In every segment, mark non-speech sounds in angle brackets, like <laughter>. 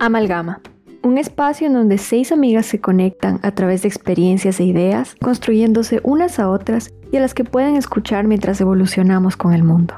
Amalgama. Un espacio en donde seis amigas se conectan a través de experiencias e ideas, construyéndose unas a otras y a las que pueden escuchar mientras evolucionamos con el mundo.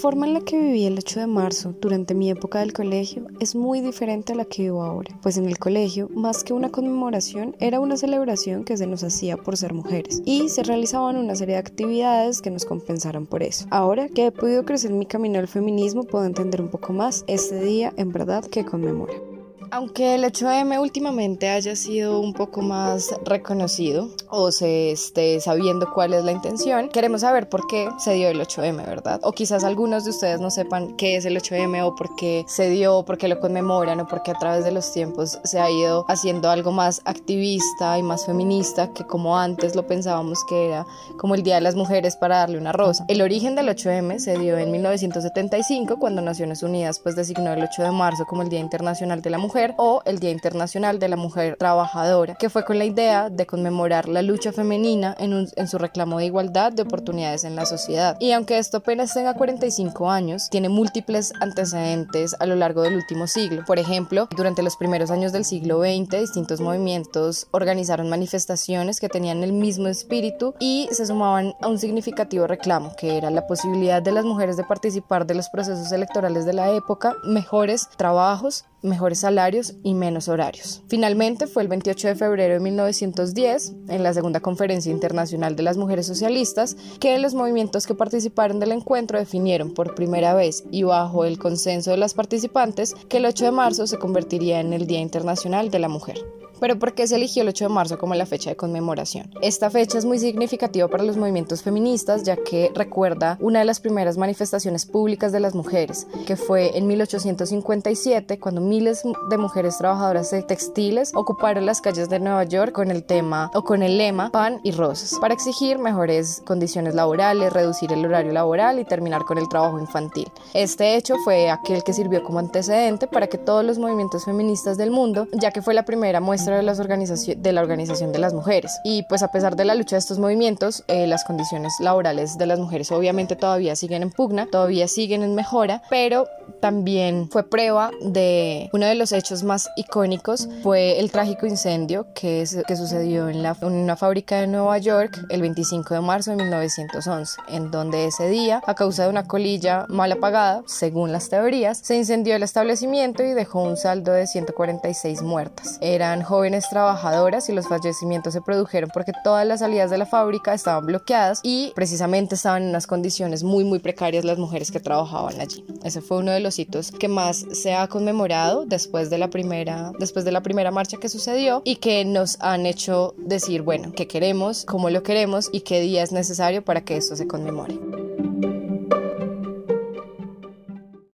Forma en la que viví el 8 de marzo durante mi época del colegio es muy diferente a la que vivo ahora, pues en el colegio, más que una conmemoración, era una celebración que se nos hacía por ser mujeres y se realizaban una serie de actividades que nos compensaran por eso. Ahora que he podido crecer mi camino al feminismo, puedo entender un poco más este día en verdad que conmemora. Aunque el 8M últimamente haya sido un poco más reconocido o se esté sabiendo cuál es la intención, queremos saber por qué se dio el 8M, ¿verdad? O quizás algunos de ustedes no sepan qué es el 8M o por qué se dio, por qué lo conmemoran o por qué a través de los tiempos se ha ido haciendo algo más activista y más feminista que como antes lo pensábamos que era como el Día de las Mujeres para darle una rosa. El origen del 8M se dio en 1975 cuando Naciones Unidas pues designó el 8 de marzo como el Día Internacional de la Mujer o el Día Internacional de la Mujer Trabajadora, que fue con la idea de conmemorar la lucha femenina en, su reclamo de igualdad de oportunidades en la sociedad. Y aunque esto apenas tenga 45 años, tiene múltiples antecedentes a lo largo del último siglo. Por ejemplo, durante los primeros años del siglo XX, distintos movimientos organizaron manifestaciones que tenían el mismo espíritu y se sumaban a un significativo reclamo, que era la posibilidad de las mujeres de participar de los procesos electorales de la época, mejores trabajos mejores salarios y menos horarios. Finalmente fue el 28 de febrero de 1910, en la Segunda Conferencia Internacional de las Mujeres Socialistas, que los movimientos que participaron del encuentro definieron por primera vez y bajo el consenso de las participantes que el 8 de marzo se convertiría en el Día Internacional de la Mujer. Pero ¿por qué se eligió el 8 de marzo como la fecha de conmemoración? Esta fecha es muy significativa para los movimientos feministas ya que recuerda una de las primeras manifestaciones públicas de las mujeres, que fue en 1857 cuando miles de mujeres trabajadoras de textiles ocuparon las calles de Nueva York con el tema o con el lema pan y rosas para exigir mejores condiciones laborales, reducir el horario laboral y terminar con el trabajo infantil. Este hecho fue aquel que sirvió como antecedente para que todos los movimientos feministas del mundo, ya que fue la primera muestra de, las de la Organización de las Mujeres. Y pues a pesar de la lucha de estos movimientos, eh, las condiciones laborales de las mujeres obviamente todavía siguen en pugna, todavía siguen en mejora, pero también fue prueba de uno de los hechos más icónicos, fue el trágico incendio que, que sucedió en, la, en una fábrica de Nueva York el 25 de marzo de 1911, en donde ese día, a causa de una colilla mal apagada, según las teorías, se incendió el establecimiento y dejó un saldo de 146 muertas. Eran jóvenes jóvenes trabajadoras y los fallecimientos se produjeron porque todas las salidas de la fábrica estaban bloqueadas y precisamente estaban en unas condiciones muy muy precarias las mujeres que trabajaban allí. Ese fue uno de los hitos que más se ha conmemorado después de la primera después de la primera marcha que sucedió y que nos han hecho decir, bueno, qué queremos, cómo lo queremos y qué día es necesario para que esto se conmemore.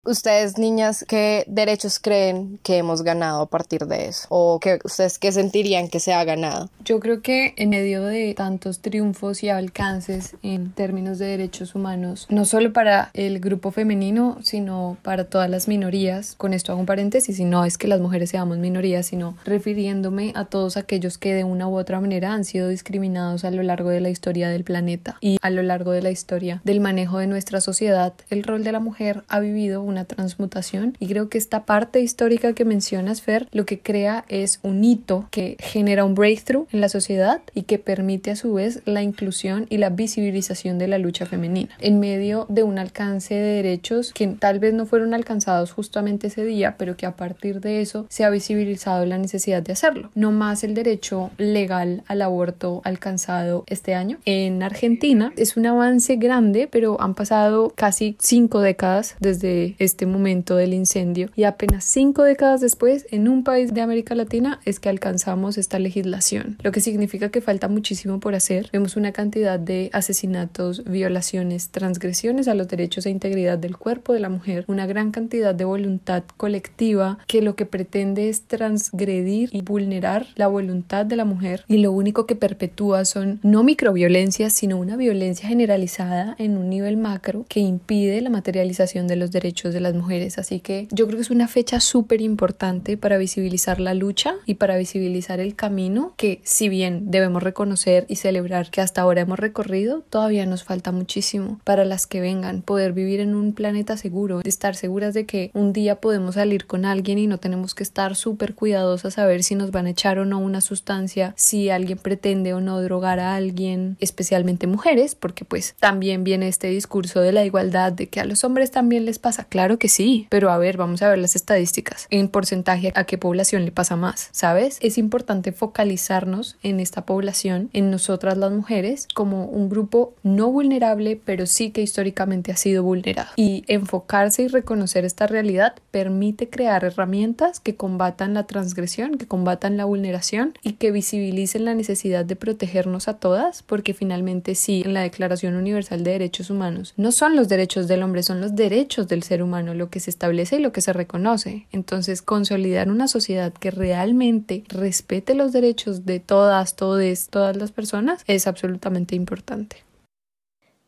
Ustedes, niñas, ¿qué derechos creen que hemos ganado a partir de eso? ¿O que ustedes qué sentirían que se ha ganado? Yo creo que en medio de tantos triunfos y alcances en términos de derechos humanos, no solo para el grupo femenino, sino para todas las minorías, con esto hago un paréntesis, y no es que las mujeres seamos minorías, sino refiriéndome a todos aquellos que de una u otra manera han sido discriminados a lo largo de la historia del planeta y a lo largo de la historia del manejo de nuestra sociedad, el rol de la mujer ha vivido una transmutación. Y creo que esta parte histórica que mencionas, Fer, lo que crea es un hito que genera un breakthrough en la sociedad y que permite a su vez la inclusión y la visibilización de la lucha femenina. En medio de un alcance de derechos que tal vez no fueron alcanzados justamente ese día, pero que a partir de eso se ha visibilizado la necesidad de hacerlo. No más el derecho legal al aborto alcanzado este año. En Argentina es un avance grande, pero han pasado casi cinco décadas desde este momento del incendio y apenas cinco décadas después en un país de América Latina es que alcanzamos esta legislación, lo que significa que falta muchísimo por hacer. Vemos una cantidad de asesinatos, violaciones, transgresiones a los derechos e integridad del cuerpo de la mujer, una gran cantidad de voluntad colectiva que lo que pretende es transgredir y vulnerar la voluntad de la mujer y lo único que perpetúa son no microviolencias sino una violencia generalizada en un nivel macro que impide la materialización de los derechos de las mujeres. Así que yo creo que es una fecha súper importante para visibilizar la lucha y para visibilizar el camino que si bien debemos reconocer y celebrar que hasta ahora hemos recorrido, todavía nos falta muchísimo para las que vengan, poder vivir en un planeta seguro, estar seguras de que un día podemos salir con alguien y no tenemos que estar súper cuidadosas a ver si nos van a echar o no una sustancia, si alguien pretende o no drogar a alguien, especialmente mujeres, porque pues también viene este discurso de la igualdad, de que a los hombres también les pasa. Claro que sí, pero a ver, vamos a ver las estadísticas. En porcentaje, ¿a qué población le pasa más? ¿Sabes? Es importante focalizarnos en esta población, en nosotras las mujeres, como un grupo no vulnerable, pero sí que históricamente ha sido vulnerado. Y enfocarse y reconocer esta realidad permite crear herramientas que combatan la transgresión, que combatan la vulneración y que visibilicen la necesidad de protegernos a todas, porque finalmente sí, en la Declaración Universal de Derechos Humanos no son los derechos del hombre, son los derechos del ser humano lo que se establece y lo que se reconoce. Entonces, consolidar una sociedad que realmente respete los derechos de todas, todes, todas las personas es absolutamente importante.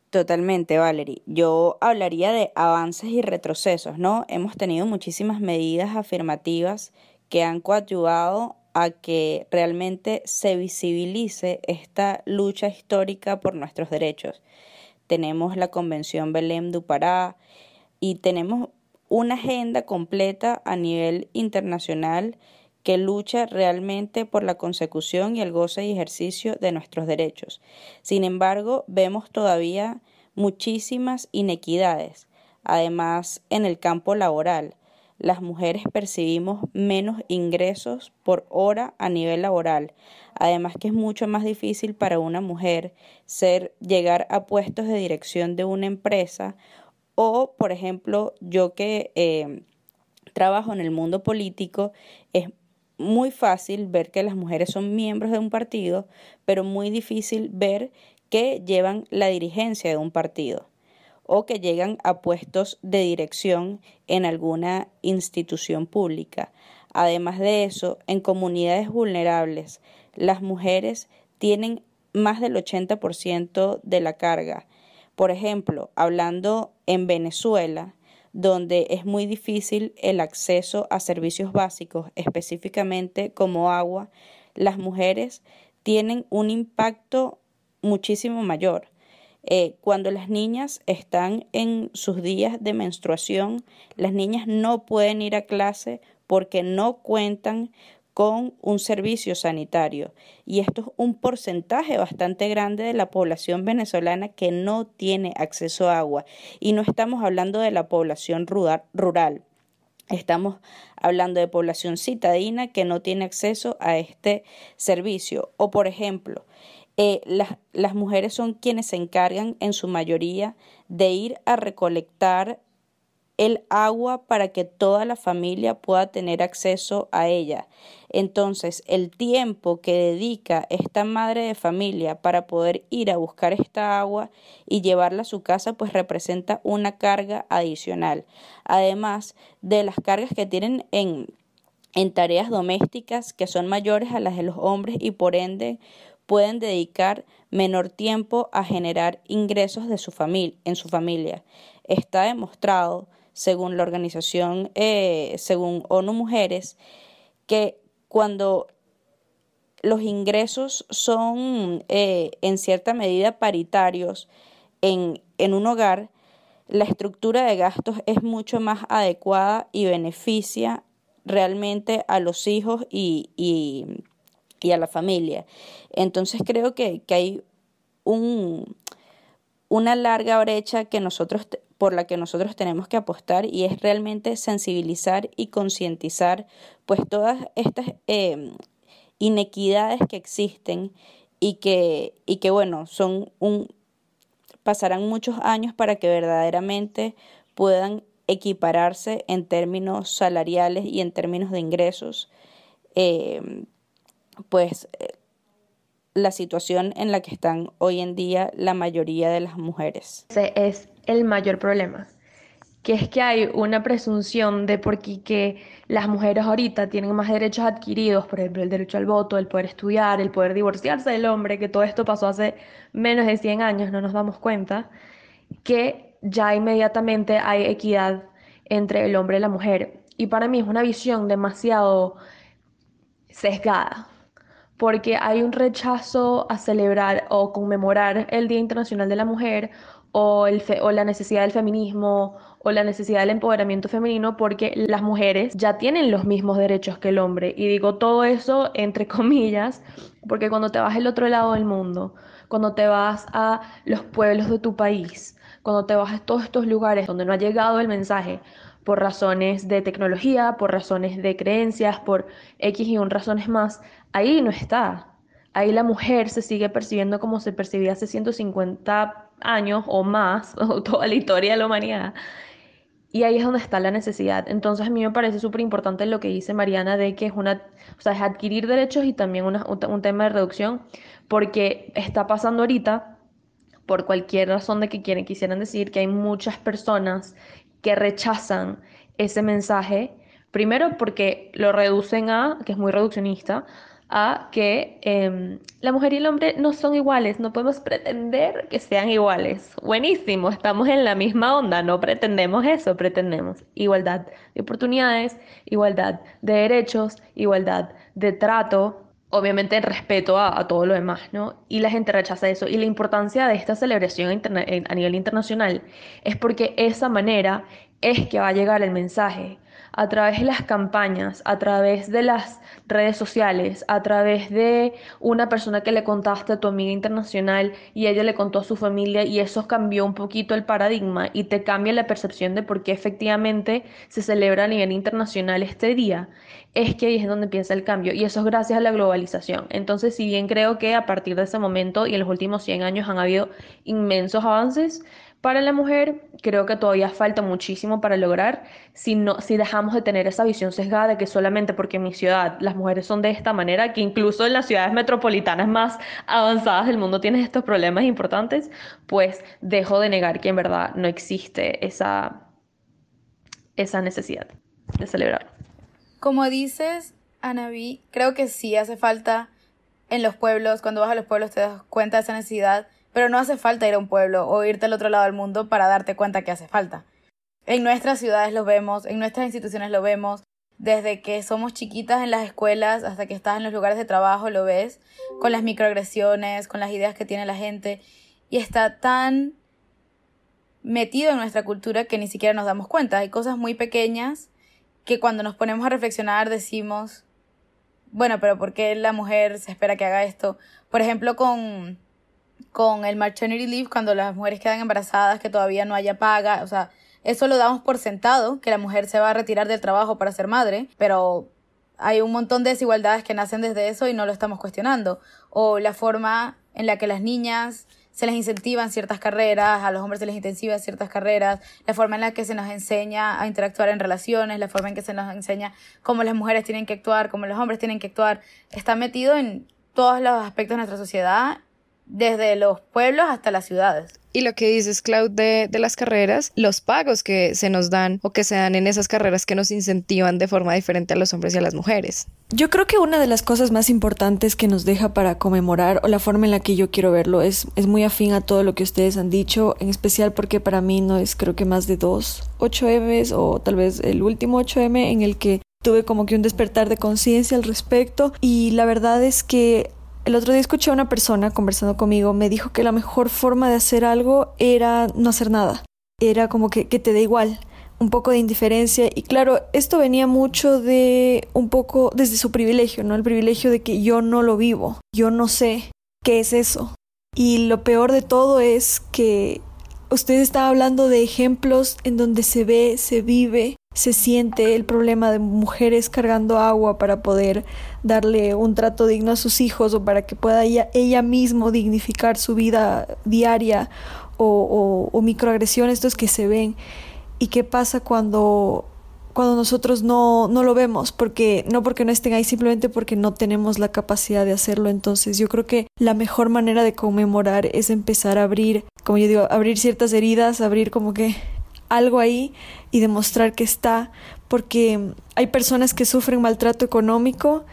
Totalmente, Valerie. Yo hablaría de avances y retrocesos, ¿no? Hemos tenido muchísimas medidas afirmativas que han coadyuvado a que realmente se visibilice esta lucha histórica por nuestros derechos. Tenemos la Convención Belém du Pará y tenemos una agenda completa a nivel internacional que lucha realmente por la consecución y el goce y ejercicio de nuestros derechos. Sin embargo, vemos todavía muchísimas inequidades, además en el campo laboral las mujeres percibimos menos ingresos por hora a nivel laboral. Además que es mucho más difícil para una mujer ser llegar a puestos de dirección de una empresa o, por ejemplo, yo que eh, trabajo en el mundo político, es muy fácil ver que las mujeres son miembros de un partido, pero muy difícil ver que llevan la dirigencia de un partido o que llegan a puestos de dirección en alguna institución pública. Además de eso, en comunidades vulnerables, las mujeres tienen más del 80% de la carga. Por ejemplo, hablando en Venezuela, donde es muy difícil el acceso a servicios básicos, específicamente como agua, las mujeres tienen un impacto muchísimo mayor. Eh, cuando las niñas están en sus días de menstruación, las niñas no pueden ir a clase porque no cuentan con un servicio sanitario. Y esto es un porcentaje bastante grande de la población venezolana que no tiene acceso a agua. Y no estamos hablando de la población rural. Estamos hablando de población citadina que no tiene acceso a este servicio. O, por ejemplo, eh, las, las mujeres son quienes se encargan en su mayoría de ir a recolectar el agua para que toda la familia pueda tener acceso a ella. Entonces, el tiempo que dedica esta madre de familia para poder ir a buscar esta agua y llevarla a su casa, pues representa una carga adicional. Además de las cargas que tienen en, en tareas domésticas que son mayores a las de los hombres y por ende pueden dedicar menor tiempo a generar ingresos de su en su familia. Está demostrado, según la organización, eh, según ONU Mujeres, que cuando los ingresos son eh, en cierta medida paritarios en, en, un hogar, la estructura de gastos es mucho más adecuada y beneficia realmente a los hijos y, y, y a la familia. Entonces creo que, hay un, una larga brecha que nosotros, por la que nosotros tenemos que apostar y es realmente sensibilizar y concientizar pues todas estas em, inequidades que existen y que, y que bueno, son un, pasarán muchos años para que verdaderamente puedan equipararse en términos salariales y en términos de ingresos. Em, pues la situación en la que están hoy en día la mayoría de las mujeres. Ese es el mayor problema, que es que hay una presunción de por qué las mujeres ahorita tienen más derechos adquiridos, por ejemplo, el derecho al voto, el poder estudiar, el poder divorciarse del hombre, que todo esto pasó hace menos de 100 años, no nos damos cuenta, que ya inmediatamente hay equidad entre el hombre y la mujer. Y para mí es una visión demasiado sesgada, porque hay un rechazo a celebrar o conmemorar el Día Internacional de la Mujer o, el o la necesidad del feminismo o la necesidad del empoderamiento femenino porque las mujeres ya tienen los mismos derechos que el hombre. Y digo todo eso entre <laughs> comillas, porque cuando te vas al otro lado del mundo, cuando te vas a los pueblos de tu país, cuando te vas a todos estos lugares donde no ha llegado el mensaje por razones de tecnología, por razones de creencias, por X y un razones más, ahí no está. Ahí la mujer se sigue percibiendo como se percibía hace 150 años o más, <laughs> o toda la historia de la humanidad. Y ahí es donde está la necesidad. Entonces a mí me parece súper importante lo que dice Mariana de que es una, o sea, es adquirir derechos y también un tema de reducción, porque está pasando ahorita, por cualquier razón de que quieren, quisieran decir, que hay muchas personas que rechazan ese mensaje, primero porque lo reducen a, que es muy reduccionista, a que em, la mujer y el hombre no son iguales, no podemos pretender que sean iguales. Buenísimo, estamos en la misma onda, no pretendemos eso, pretendemos igualdad de oportunidades, igualdad de derechos, igualdad de trato, obviamente en respeto a, todo lo demás, ¿no? Y la gente rechaza eso. Y la importancia de esta celebración a nivel internacional es porque esa manera es que va a llegar el mensaje a través de las campañas, a través de las redes sociales, a través de una persona que le contaste a tu amiga internacional y ella le contó a su familia y eso cambió un poquito el paradigma y te cambia la percepción de por qué efectivamente se celebra a nivel internacional este día, es que ahí es donde empieza el cambio y eso es gracias a la globalización. Entonces, si bien creo que a partir de ese momento y en los últimos 100 años han habido inmensos avances, para la mujer creo que todavía falta muchísimo para lograr si, no, si dejamos de tener esa visión sesgada de que solamente porque en mi ciudad las mujeres son de esta manera, que incluso en las ciudades metropolitanas más avanzadas del mundo tienes estos problemas importantes, pues dejo de negar que en verdad no existe esa, esa necesidad de celebrar. Como dices, Anaví, creo que sí hace falta en los pueblos, cuando vas a los pueblos te das cuenta de esa necesidad pero no hace falta ir a un pueblo o irte al otro lado del mundo para darte cuenta que hace falta. En nuestras ciudades lo vemos, en nuestras instituciones lo vemos, desde que somos chiquitas en las escuelas hasta que estás en los lugares de trabajo lo ves, con las microagresiones, con las ideas que tiene la gente, y está tan metido en nuestra cultura que ni siquiera nos damos cuenta. Hay cosas muy pequeñas que cuando nos ponemos a reflexionar decimos, bueno, pero ¿por qué la mujer se espera que haga esto? Por ejemplo, con con el maternity leave cuando las mujeres quedan embarazadas, que todavía no haya paga, o sea, eso lo damos por sentado, que la mujer se va a retirar del trabajo para ser madre, pero hay un montón de desigualdades que nacen desde eso y no lo estamos cuestionando. O la forma en la que las niñas se les incentivan ciertas carreras, a los hombres se les intensiva ciertas carreras, la forma en la que se nos enseña a interactuar en relaciones, la forma en que se nos enseña cómo las mujeres tienen que actuar, cómo los hombres tienen que actuar, está metido en todos los aspectos de nuestra sociedad desde los pueblos hasta las ciudades. Y lo que dices, Cloud, de, de, las carreras, los pagos que se nos dan o que se dan en esas carreras que nos incentivan de forma diferente a los hombres y a las mujeres. Yo creo que una de las cosas más importantes que nos deja para conmemorar o la forma en la que yo quiero verlo es, es muy afín a todo lo que ustedes han dicho, en especial porque para mí no es creo que más de dos 8M o tal vez el último 8M en el que tuve como que un despertar de conciencia al respecto y la verdad es que el otro día escuché a una persona conversando conmigo, me dijo que la mejor forma de hacer algo era no hacer nada, era como que, que te da igual, un poco de indiferencia y claro, esto venía mucho de un poco desde su privilegio, ¿no? El privilegio de que yo no lo vivo, yo no sé qué es eso. Y lo peor de todo es que usted está hablando de ejemplos en donde se ve, se vive se siente el problema de mujeres cargando agua para poder darle un trato digno a sus hijos o para que pueda ella, misma dignificar su vida diaria o, o, microagresiones estos que se ven y qué pasa cuando cuando nosotros no, no lo vemos, porque no porque no estén ahí, simplemente porque no tenemos la capacidad de hacerlo. Entonces yo creo que la mejor manera de conmemorar es empezar a abrir, como yo digo, abrir ciertas heridas, abrir como que algo ahí y demostrar que está, porque hay personas que sufren maltrato económico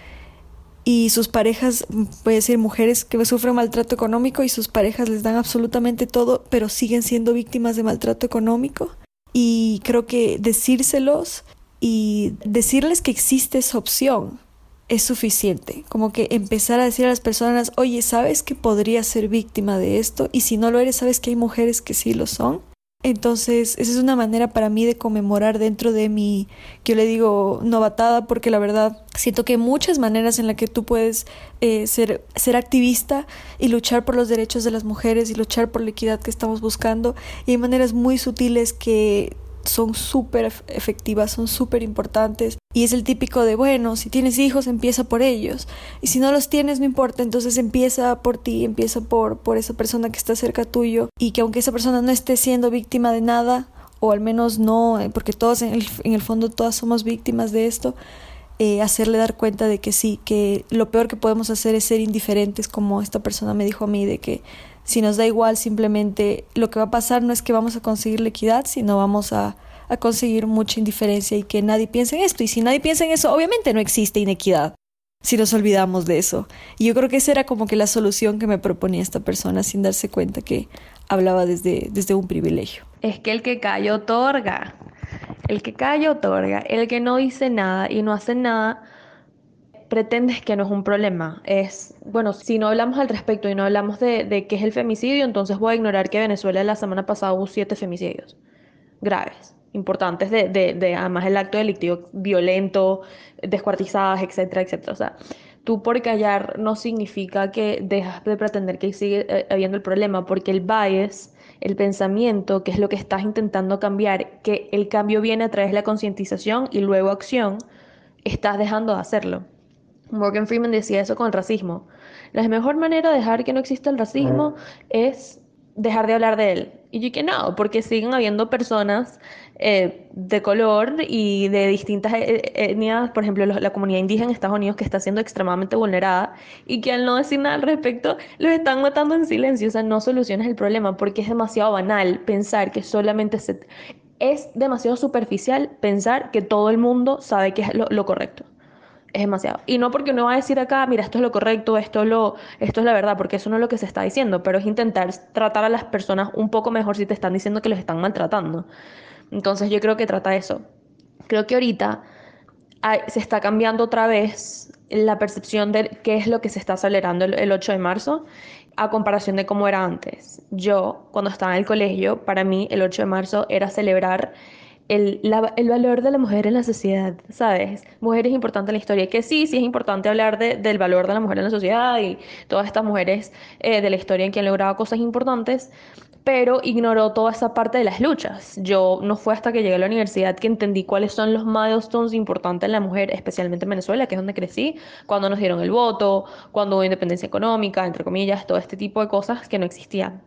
y sus parejas, voy a decir mujeres que sufren maltrato económico y sus parejas les dan absolutamente todo, pero siguen siendo víctimas de maltrato económico. Y creo que decírselos y decirles que existe esa opción es suficiente. Como que empezar a decir a las personas, oye, ¿sabes que podrías ser víctima de esto? Y si no lo eres, ¿sabes que hay mujeres que sí lo son? Entonces, esa es una manera para mí de conmemorar dentro de mi, que yo le digo, novatada, porque la verdad siento que hay muchas maneras en las que tú puedes eh, ser, ser activista y luchar por los derechos de las mujeres y luchar por la equidad que estamos buscando. Y hay maneras muy sutiles que son súper efectivas, son súper importantes. Y es el típico de, bueno, si tienes hijos, empieza por ellos. Y si no los tienes, no importa, entonces empieza por ti, empieza por, por esa persona que está cerca tuyo. Y que aunque esa persona no esté siendo víctima de nada, o al menos no, eh, porque todos en el, en el fondo todas somos víctimas de esto, eh, hacerle dar cuenta de que sí, que lo peor que podemos hacer es ser indiferentes, como esta persona me dijo a mí, de que si nos da igual, simplemente lo que va a pasar no es que vamos a conseguir la equidad, sino vamos a, a conseguir mucha indiferencia y que nadie piense en esto. Y si nadie piensa en eso, obviamente no existe inequidad si nos olvidamos de eso. Y yo creo que esa era como que la solución que me proponía esta persona sin darse cuenta que hablaba desde, desde un privilegio. Es que el que calla otorga. El que calla otorga. El que no dice nada y no hace nada pretendes que no es un problema. Es, bueno, si no hablamos al respecto y no hablamos de, qué es el femicidio, entonces voy a ignorar que Venezuela la semana pasada hubo siete femicidios graves, importantes de, de, de además el acto delictivo violento, descuartizadas, etcétera, etcétera. O sea, tú por callar no significa que dejas de pretender que sigue eh, habiendo el problema, porque el bias, el pensamiento, que es lo que estás intentando cambiar, que el cambio viene a través de la concientización y luego acción, estás dejando de hacerlo. Morgan Freeman decía eso con el racismo. La mejor manera de dejar que no exista el racismo es dejar de hablar de él. Y yo que no, porque siguen habiendo personas eh, de color y de distintas e, e, etnias, por ejemplo, la comunidad indígena en Estados Unidos que está siendo extremadamente vulnerada y que al no decir nada al respecto los están matando en silencio. O sea, no soluciones el problema porque es demasiado banal pensar que solamente se... Es demasiado superficial pensar que todo el mundo sabe que es lo correcto es demasiado. Y no porque uno va a decir acá, mira, esto es lo correcto, esto, lo, esto es la verdad, porque eso no es lo que se está diciendo, pero es intentar tratar a las personas un poco mejor si te están diciendo que los están maltratando. Entonces yo creo que trata eso. Creo que ahorita se está cambiando otra vez la percepción de qué es lo que se está celebrando el, el 8 de marzo a comparación de cómo era antes. Yo, cuando estaba en el colegio, para mí el 8 de marzo era celebrar el, el, valor de la mujer en la sociedad, ¿sabes? Mujer es importante en la historia, que sí, sí es importante hablar de, del valor de la mujer en la sociedad y todas estas mujeres eh, de la historia en que han logrado cosas importantes, pero ignoró toda esa parte de las luchas. Yo no fue hasta que llegué a la universidad que entendí cuáles son los milestones importantes en la mujer, especialmente en Venezuela, que es donde crecí, cuando nos dieron el voto, cuando hubo independencia económica, entre comillas, todo este tipo de cosas que no existían.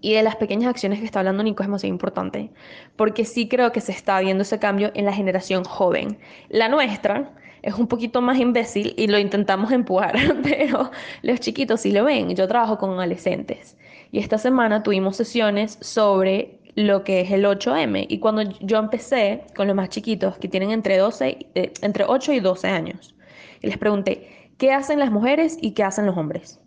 Y de las pequeñas acciones que está hablando Nico es demasiado importante, porque sí creo que se está viendo ese cambio en la generación joven. La nuestra es un poquito más imbécil y lo intentamos empujar, <laughs> pero los chiquitos sí lo ven. Yo trabajo con adolescentes y esta semana tuvimos sesiones sobre lo que es el 8M y cuando yo empecé con los más chiquitos que tienen entre, 12, eh, entre 8 y 12 años, y les pregunté, ¿qué hacen las mujeres y qué hacen los hombres?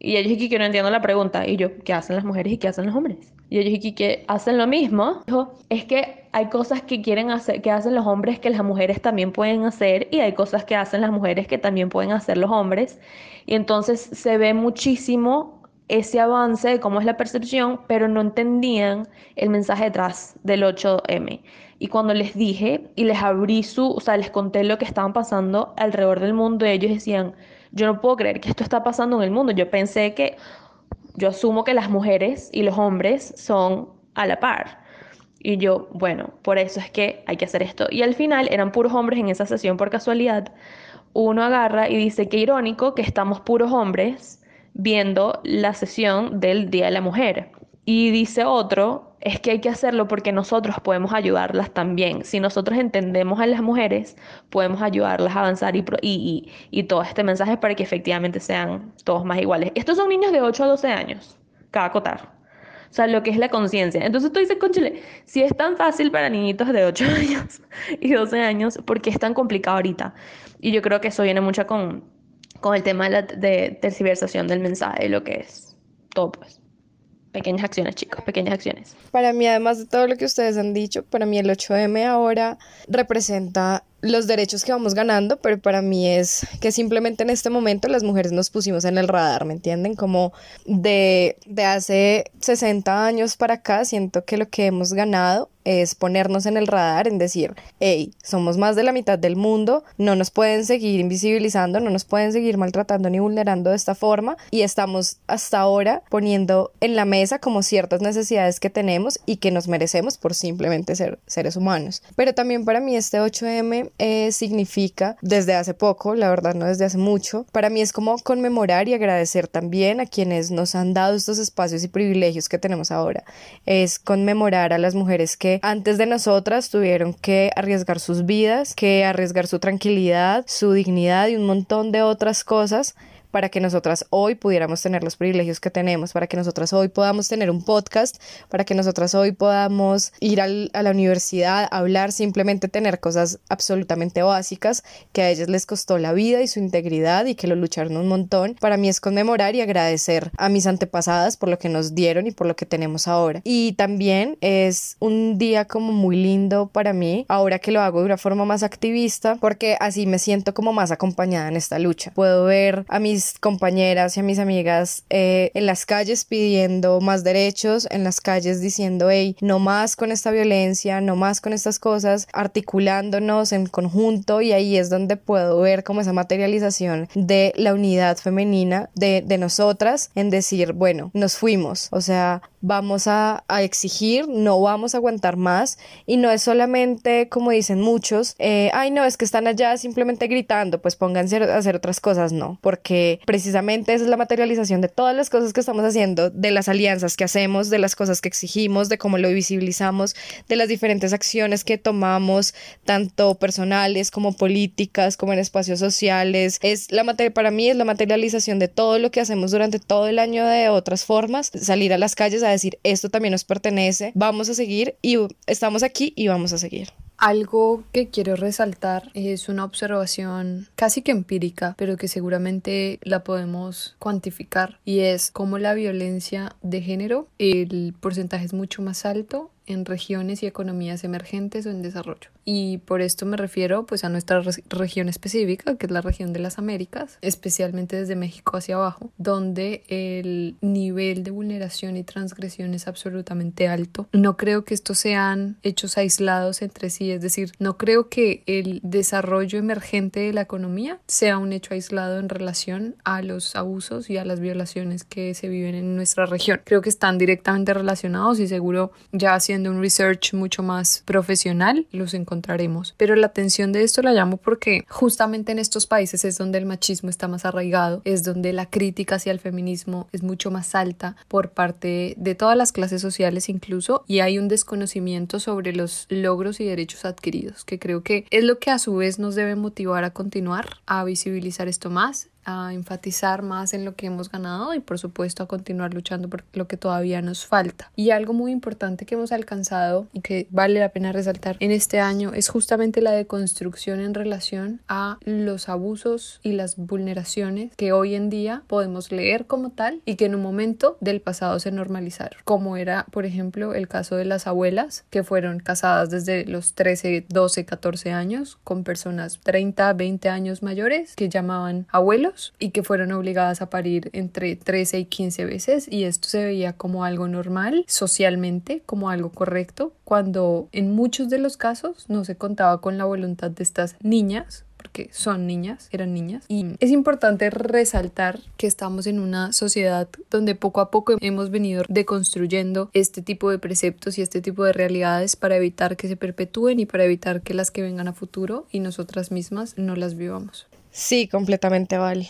Y ellos dije que no entiendo la pregunta. Y yo, ¿qué hacen las mujeres y qué hacen los hombres? Y ellos dije que hacen lo mismo. Dijo, es que hay cosas que quieren hacer, que hacen los hombres que las mujeres también pueden hacer y hay cosas que hacen las mujeres que también pueden hacer los hombres. Y entonces se ve muchísimo ese avance de cómo es la percepción, pero no entendían el mensaje detrás del 8M. Y cuando les dije y les abrí su, o sea, les conté lo que estaban pasando alrededor del mundo, ellos decían, yo no puedo creer que esto está pasando en el mundo. Yo pensé que, yo asumo que las mujeres y los hombres son a la par. Y yo, bueno, por eso es que hay que hacer esto. Y al final eran puros hombres en esa sesión por casualidad. Uno agarra y dice, qué irónico que estamos puros hombres viendo la sesión del Día de la Mujer. Y dice otro, es que hay que hacerlo porque nosotros podemos ayudarlas también. Si nosotros entendemos a las mujeres, podemos ayudarlas a avanzar y, y, y, todo este mensaje para que efectivamente sean todos más iguales. Estos son niños de 8 a 12 años, cada cotar. O sea, lo que es la conciencia. Entonces tú dices, conchile, si es tan fácil para niñitos de 8 <laughs> años y 12 años, ¿por qué es tan complicado ahorita? Y yo creo que eso viene mucho con, el tema de, la, de del mensaje, lo que es todo, pues. Pequeñas acciones, chicos, pequeñas acciones. Para mí, además de todo lo que ustedes han dicho, para mí el 8M ahora representa los derechos que vamos ganando, pero para mí es que simplemente en este momento las mujeres nos pusimos en el radar, ¿me entienden? Como de, de hace 60 años para acá, siento que lo que hemos ganado es ponernos en el radar, en decir, hey, somos más de la mitad del mundo, no nos pueden seguir invisibilizando, no nos pueden seguir maltratando ni vulnerando de esta forma y estamos hasta ahora poniendo en la mesa como ciertas necesidades que tenemos y que nos merecemos por simplemente ser seres humanos. Pero también para mí este 8M eh, significa desde hace poco, la verdad no desde hace mucho, para mí es como conmemorar y agradecer también a quienes nos han dado estos espacios y privilegios que tenemos ahora. Es conmemorar a las mujeres que antes de nosotras tuvieron que arriesgar sus vidas, que arriesgar su tranquilidad, su dignidad y un montón de otras cosas para que nosotras hoy pudiéramos tener los privilegios que tenemos, para que nosotras hoy podamos tener un podcast, para que nosotras hoy podamos ir al, a la universidad, hablar, simplemente tener cosas absolutamente básicas que a ellas les costó la vida y su integridad y que lo lucharon un montón. Para mí es conmemorar y agradecer a mis antepasadas por lo que nos dieron y por lo que tenemos ahora. Y también es un día como muy lindo para mí, ahora que lo hago de una forma más activista, porque así me siento como más acompañada en esta lucha. Puedo ver a mis compañeras y a mis amigas eh, en las calles pidiendo más derechos, en las calles diciendo, hey, no más con esta violencia, no más con estas cosas, articulándonos en conjunto y ahí es donde puedo ver como esa materialización de la unidad femenina de, de nosotras en decir, bueno, nos fuimos, o sea, vamos a, exigir, no vamos a aguantar más y no es solamente como dicen muchos, eh, ay no, es que están allá simplemente gritando, pues pónganse a hacer otras cosas, no, porque precisamente esa es la materialización de todas las cosas que estamos haciendo, de las alianzas que hacemos, de las cosas que exigimos, de cómo lo visibilizamos, de las diferentes acciones que tomamos, tanto personales como políticas, como en espacios sociales, es la para mí es la materialización de todo lo que hacemos durante todo el año de otras formas, salir a las calles a decir esto también nos pertenece, vamos a seguir y estamos aquí y vamos a seguir. Algo que quiero resaltar es una observación casi que empírica, pero que seguramente la podemos cuantificar y es cómo la violencia de género, el porcentaje es mucho más alto en regiones y economías emergentes o en desarrollo. Y por esto me refiero pues a nuestra región específica, que es la región de las Américas, especialmente desde México hacia abajo, donde el nivel de vulneración y transgresión es absolutamente alto. No creo que estos sean hechos aislados entre sí, es decir, no creo que el desarrollo emergente de la economía sea un hecho aislado en relación a los abusos y a las violaciones que se viven en nuestra región. Creo que están directamente relacionados y seguro ya haciendo un research mucho más profesional, los encontraremos. Pero la atención de esto la llamo porque justamente en estos países es donde el machismo está más arraigado, es donde la crítica hacia el feminismo es mucho más alta por parte de todas las clases sociales incluso y hay un desconocimiento sobre los logros y derechos adquiridos, que creo que es lo que a su vez nos debe motivar a continuar a visibilizar esto más a enfatizar más en lo que hemos ganado y por supuesto a continuar luchando por lo que todavía nos falta. Y algo muy importante que hemos alcanzado y que vale la pena resaltar en este año es justamente la deconstrucción en relación a los abusos y las vulneraciones que hoy en día podemos leer como tal y que en un momento del pasado se normalizaron, como era por ejemplo el caso de las abuelas que fueron casadas desde los 13, 12, 14 años con personas 30, 20 años mayores que llamaban abuelos y que fueron obligadas a parir entre 13 y 15 veces y esto se veía como algo normal socialmente, como algo correcto, cuando en muchos de los casos no se contaba con la voluntad de estas niñas porque son niñas, eran niñas. Y es importante resaltar que estamos en una sociedad donde poco a poco hemos venido deconstruyendo este tipo de preceptos y este tipo de realidades para evitar que se perpetúen y para evitar que las que vengan a futuro y nosotras mismas no las vivamos. Sí, completamente vale.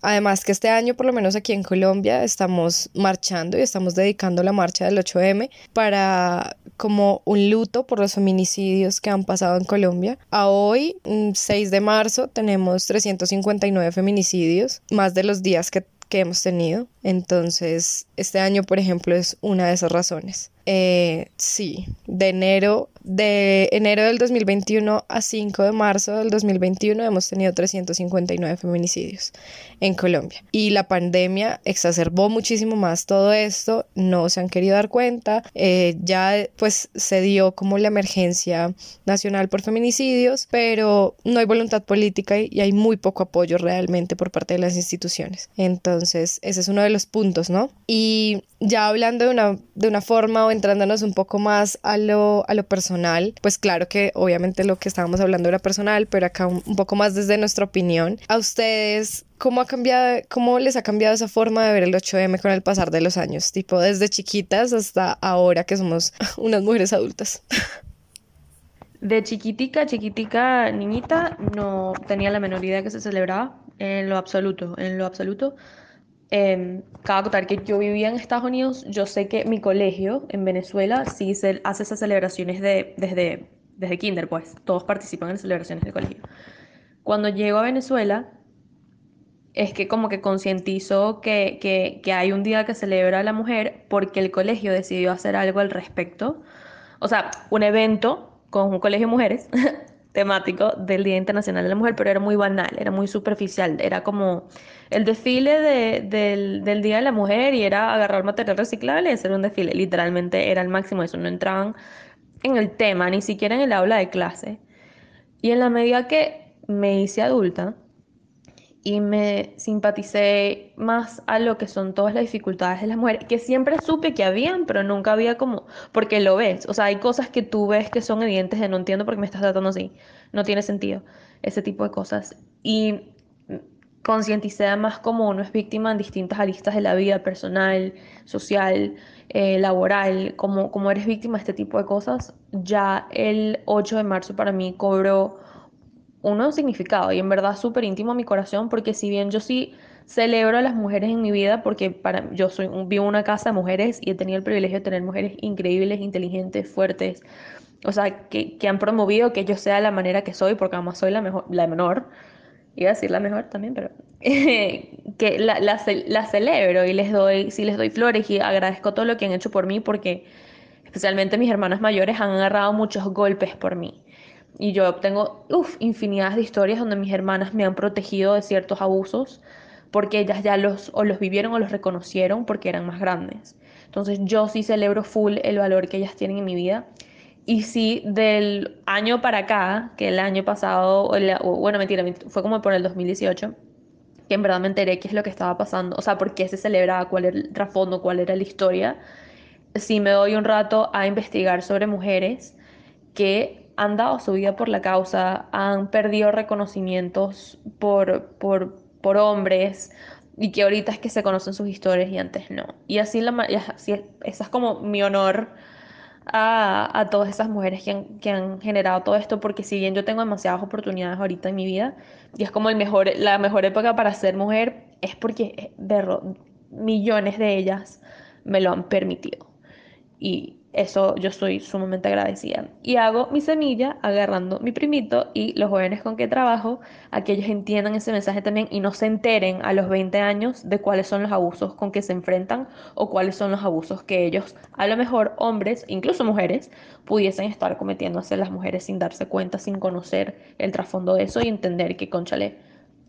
Además que este año, por lo menos aquí en Colombia, estamos marchando y estamos dedicando la marcha del 8M para como un luto por los feminicidios que han pasado en Colombia. A hoy, 6 de marzo, tenemos 359 feminicidios, más de los días que, que hemos tenido. Entonces, este año, por ejemplo, es una de esas razones. Eh, sí, de enero de enero del 2021 a 5 de marzo del 2021 hemos tenido 359 feminicidios en Colombia. Y la pandemia exacerbó muchísimo más todo esto, no se han querido dar cuenta, eh, ya pues se dio como la emergencia nacional por feminicidios, pero no hay voluntad política y hay muy poco apoyo realmente por parte de las instituciones. Entonces, ese es uno de los puntos, ¿no? Y ya hablando de una, de una forma o entrándonos un poco más a lo, a lo personal, pues claro que obviamente lo que estábamos hablando era personal, pero acá un, poco más desde nuestra opinión. A ustedes, ¿cómo, ha cambiado, ¿cómo les ha cambiado esa forma de ver el 8M con el pasar de los años? Tipo, desde chiquitas hasta ahora que somos <laughs> unas mujeres adultas. De chiquitica, chiquitica, niñita, no tenía la menor idea que se celebraba en lo absoluto, en lo absoluto. Eh, cabe acotar que yo vivía en Estados Unidos, yo sé que mi colegio en Venezuela sí se hace esas celebraciones de, desde, desde kinder, pues, todos participan en celebraciones de colegio. Cuando llego a Venezuela, es que como que concientizo que, que, que hay un día que celebra a la mujer porque el colegio decidió hacer algo al respecto. O sea, un evento con un colegio de mujeres <laughs> temático del Día Internacional de la Mujer, pero era muy banal, era muy superficial, era como el desfile de, del, Día de la Mujer y era agarrar material reciclable y hacer un desfile, literalmente era el máximo eso, no entraban en el tema, ni siquiera en el aula de clase. Y en la medida que me hice adulta, y me simpaticé más a lo que son todas las dificultades de las mujeres, que siempre supe que habían, pero nunca había como, porque lo ves, o sea, hay cosas que tú ves que son evidentes de no entiendo por qué me estás tratando así, no tiene sentido, ese tipo de cosas. Y concienticé además como uno es víctima en distintas aristas de la vida personal, social, eh, laboral, como, como eres víctima de este tipo de cosas, ya el 8 de marzo para mí cobró uno significado y en verdad súper íntimo a mi corazón porque si bien yo sí celebro a las mujeres en mi vida porque para yo soy vivo en una casa de mujeres y he tenido el privilegio de tener mujeres increíbles, inteligentes, fuertes, o sea, que, que han promovido que yo sea la manera que soy porque además soy la mejor, la menor, iba a decir la mejor también, pero <laughs> que la, celebro y les doy, sí les doy flores y agradezco todo lo que han hecho por mí porque especialmente mis hermanas mayores han agarrado muchos golpes por mí. Y yo tengo uf, infinidad de historias donde mis hermanas me han protegido de ciertos abusos porque ellas ya los, o los vivieron o los reconocieron porque eran más grandes. Entonces yo sí celebro full el valor que ellas tienen en mi vida. Y sí, del año para acá, que el año pasado, bueno, mentira, fue como por el 2018, que en verdad me enteré qué es lo que estaba pasando, o sea, por qué se celebraba, cuál era el trasfondo, cuál era la historia, sí me doy un rato a investigar sobre mujeres que han dado su vida por la causa, han perdido reconocimientos por, por, por hombres y que ahorita es que se conocen sus historias y antes no. Y así, la, así esa es como mi honor a, a todas esas mujeres que han, que han, generado todo esto, porque si bien yo tengo demasiadas oportunidades ahorita en mi vida, y es como el mejor, la mejor época para ser mujer, es porque de, millones de ellas me lo han permitido. Y eso yo soy sumamente agradecida. Y hago mi semilla agarrando mi primito y los jóvenes con que trabajo, a que ellos entiendan ese mensaje también y no se enteren a los 20 años de cuáles son los abusos con que se enfrentan o cuáles son los abusos que ellos, a lo mejor hombres, incluso mujeres, pudiesen estar cometiendo hacia las mujeres sin darse cuenta, sin conocer el trasfondo de eso y entender que, conchale,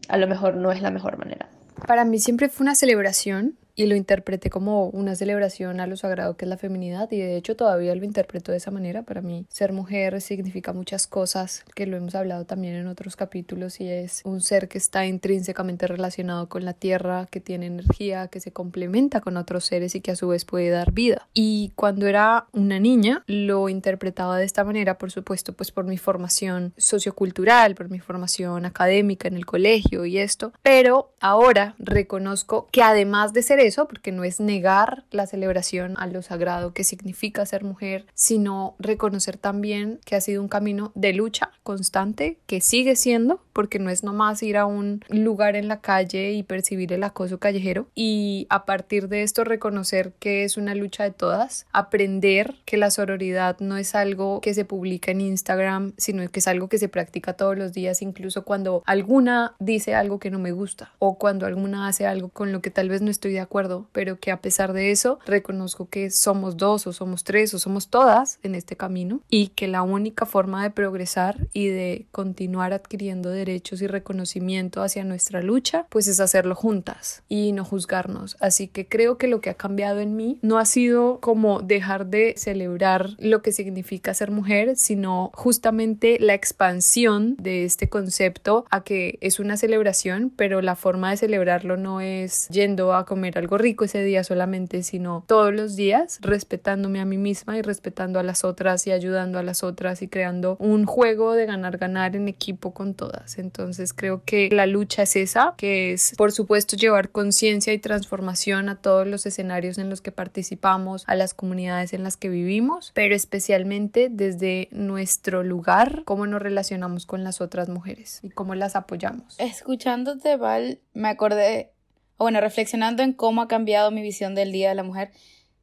a lo mejor no es la mejor manera. Para mí siempre fue una celebración y lo interpreté como una celebración a lo sagrado que es la feminidad y de hecho todavía lo interpreto de esa manera. Para mí ser mujer significa muchas cosas que lo hemos hablado también en otros capítulos y es un ser que está intrínsecamente relacionado con la tierra, que tiene energía, que se complementa con otros seres y que a su vez puede dar vida. Y cuando era una niña lo interpretaba de esta manera, por supuesto, pues por mi formación sociocultural, por mi formación académica en el colegio y esto, pero ahora reconozco que además de ser eso, porque no es negar la celebración a lo sagrado que significa ser mujer, sino reconocer también que ha sido un camino de lucha constante, que sigue siendo, porque no es nomás ir a un lugar en la calle y percibir el acoso callejero, y a partir de esto reconocer que es una lucha de todas, aprender que la sororidad no es algo que se publica en Instagram, sino que es algo que se practica todos los días, incluso cuando alguna dice algo que no me gusta o cuando alguna hace algo con lo que tal vez no estoy de acuerdo acuerdo, pero que a pesar de eso reconozco que somos dos o somos tres o somos todas en este camino y que la única forma de progresar y de continuar adquiriendo derechos y reconocimiento hacia nuestra lucha, pues es hacerlo juntas y no juzgarnos. Así que creo que lo que ha cambiado en mí no ha sido como dejar de celebrar lo que significa ser mujer, sino justamente la expansión de este concepto a que es una celebración, pero la forma de celebrarlo no es yendo a comer algo rico ese día solamente, sino todos los días respetándome a mí misma y respetando a las otras y ayudando a las otras y creando un juego de ganar-ganar en equipo con todas. Entonces creo que la lucha es esa, que es por supuesto llevar conciencia y transformación a todos los escenarios en los que participamos, a las comunidades en las que vivimos, pero especialmente desde nuestro lugar, cómo nos relacionamos con las otras mujeres y cómo las apoyamos. Escuchándote, Val, me acordé, bueno, reflexionando en cómo ha cambiado mi visión del Día de la Mujer,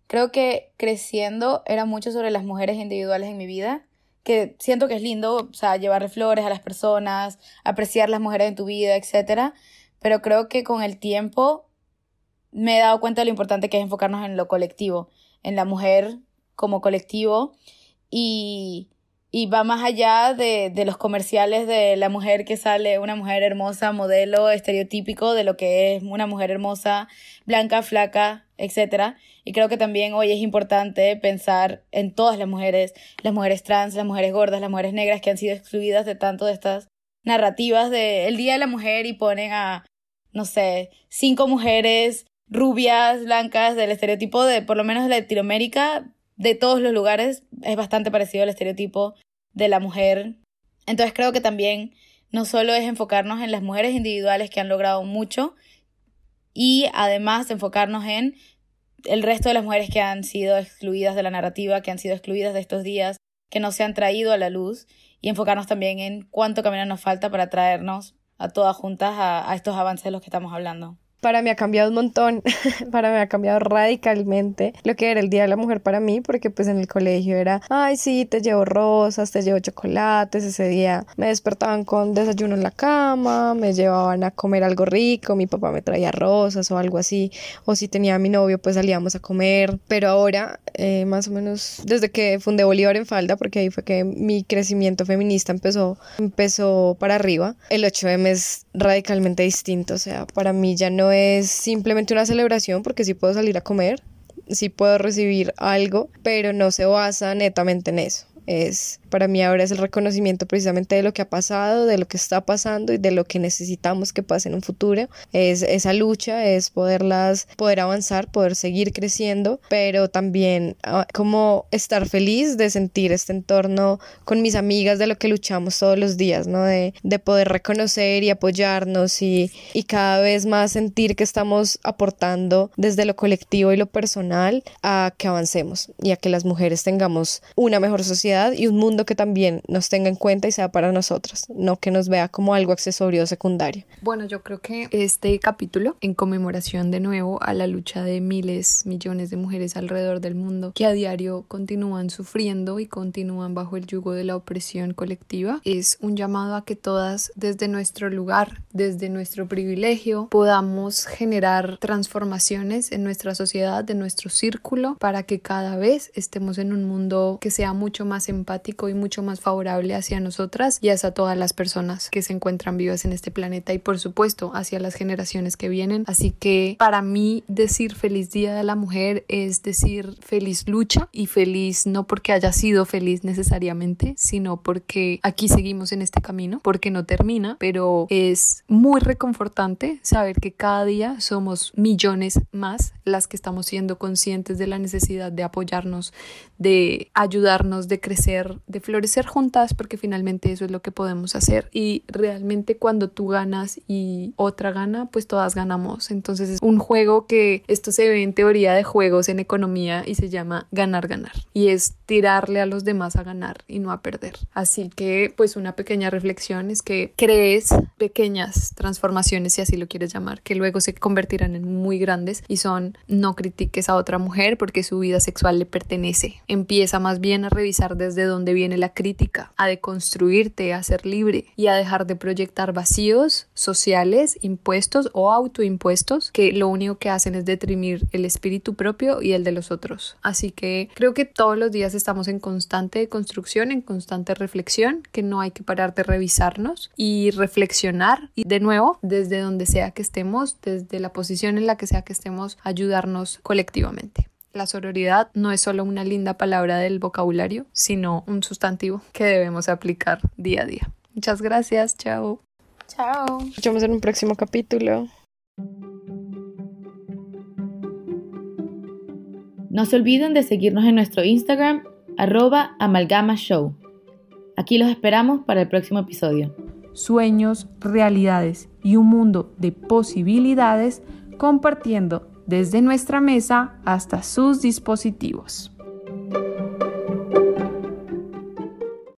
creo que creciendo era mucho sobre las mujeres individuales en mi vida que siento que es lindo, o sea, llevarle flores a las personas, apreciar las mujeres en tu vida, etcétera, pero creo que con el tiempo me he dado cuenta de lo importante que es enfocarnos en lo colectivo, en la mujer como colectivo y, y va más allá de, de los comerciales de la mujer que sale, una mujer hermosa, modelo estereotípico de lo que es una mujer hermosa, blanca, flaca, etcétera. Y creo que también hoy es importante pensar en todas las mujeres, las mujeres trans, las mujeres gordas, las mujeres negras que han sido excluidas de tanto de estas narrativas de el Día de la Mujer y ponen a, no sé, cinco mujeres rubias, blancas, del estereotipo de, por lo menos de Latinoamérica, de todos los lugares, es bastante parecido al estereotipo de la mujer. Entonces creo que también no solo es enfocarnos en las mujeres individuales que han logrado mucho, y además enfocarnos en el resto de las mujeres que han sido excluidas de la narrativa, que han sido excluidas de estos días, que no se han traído a la luz y enfocarnos también en cuánto camino nos falta para traernos a todas juntas a, a estos avances de los que estamos hablando para mí ha cambiado un montón, <laughs> para mí ha cambiado radicalmente lo que era el Día de la Mujer para mí, porque pues en el colegio era, ay sí, te llevo rosas, te llevo chocolates, ese día me despertaban con desayuno en la cama, me llevaban a comer algo rico, mi papá me traía rosas o algo así, o si tenía a mi novio pues salíamos a comer, pero ahora eh, más o menos desde que fundé Bolívar en Falda, porque ahí fue que mi crecimiento feminista empezó, empezó para arriba, el 8M es radicalmente distinto, o sea, para mí ya no es simplemente una celebración porque sí puedo salir a comer, sí puedo recibir algo, pero no se basa netamente en eso. Es para mí ahora es el reconocimiento precisamente de lo que ha pasado, de lo que está pasando y de lo que necesitamos que pase en un futuro. Es esa lucha, es poderlas, poder avanzar, poder seguir creciendo, pero también ah, como estar feliz de sentir este entorno con mis amigas de lo que luchamos todos los días, ¿no? De, de poder reconocer y apoyarnos y cada vez más sentir que estamos aportando desde lo colectivo y lo personal a que avancemos y a que las mujeres tengamos una mejor sociedad y un mundo que también nos tenga en cuenta y sea para nosotras, no que nos vea como algo accesorio o secundario. Bueno, yo creo que este capítulo, en conmemoración de nuevo a la lucha de miles, millones de mujeres alrededor del mundo que a diario continúan sufriendo y continúan bajo el yugo de la opresión colectiva, es un llamado a que todas desde nuestro lugar, desde nuestro privilegio, podamos generar transformaciones en nuestra sociedad, en nuestro círculo, para que cada vez estemos en un mundo que sea mucho más empático y mucho más favorable hacia nosotras y hacia todas las personas que se encuentran vivas en este planeta y por supuesto hacia las generaciones que vienen. Así que para mí decir feliz día de la mujer es decir feliz lucha y feliz no porque haya sido feliz necesariamente, sino porque aquí seguimos en este camino, porque no termina, pero es muy reconfortante saber que cada día somos millones más las que estamos siendo conscientes de la necesidad de apoyarnos, de ayudarnos, de crecer, de florecer juntas porque finalmente eso es lo que podemos hacer. Y realmente cuando tú ganas y otra gana pues todas ganamos. Entonces es un juego que esto se ve en teoría de juegos en economía y se llama ganar ganar. Y es tirarle a los demás a ganar y no a perder. Así que pues una pequeña reflexión es que crees pequeñas transformaciones si así lo quieres llamar que luego se convertirán en muy grandes y son no critiques a otra mujer porque su vida sexual le pertenece empieza más bien a revisar desde dónde viene la crítica, a deconstruirte, a ser libre y a dejar de proyectar vacíos sociales, impuestos o autoimpuestos que lo único que hacen es deprimir el espíritu propio y el de los otros. Así que creo que todos los días estamos en constante construcción, en constante reflexión, que no hay que parar de revisarnos y reflexionar y de nuevo, desde donde sea que estemos, desde la posición en la que sea que estemos, ayudarnos colectivamente. La sororidad no es solo una linda palabra del vocabulario, sino un sustantivo que debemos aplicar día a día. Muchas gracias, chao. Chao. Nos vemos en un próximo capítulo. No se olviden de seguirnos en nuestro Instagram, arroba amalgamashow. Aquí los esperamos para el próximo episodio. Sueños, realidades y un mundo de posibilidades compartiendo desde nuestra mesa hasta sus dispositivos.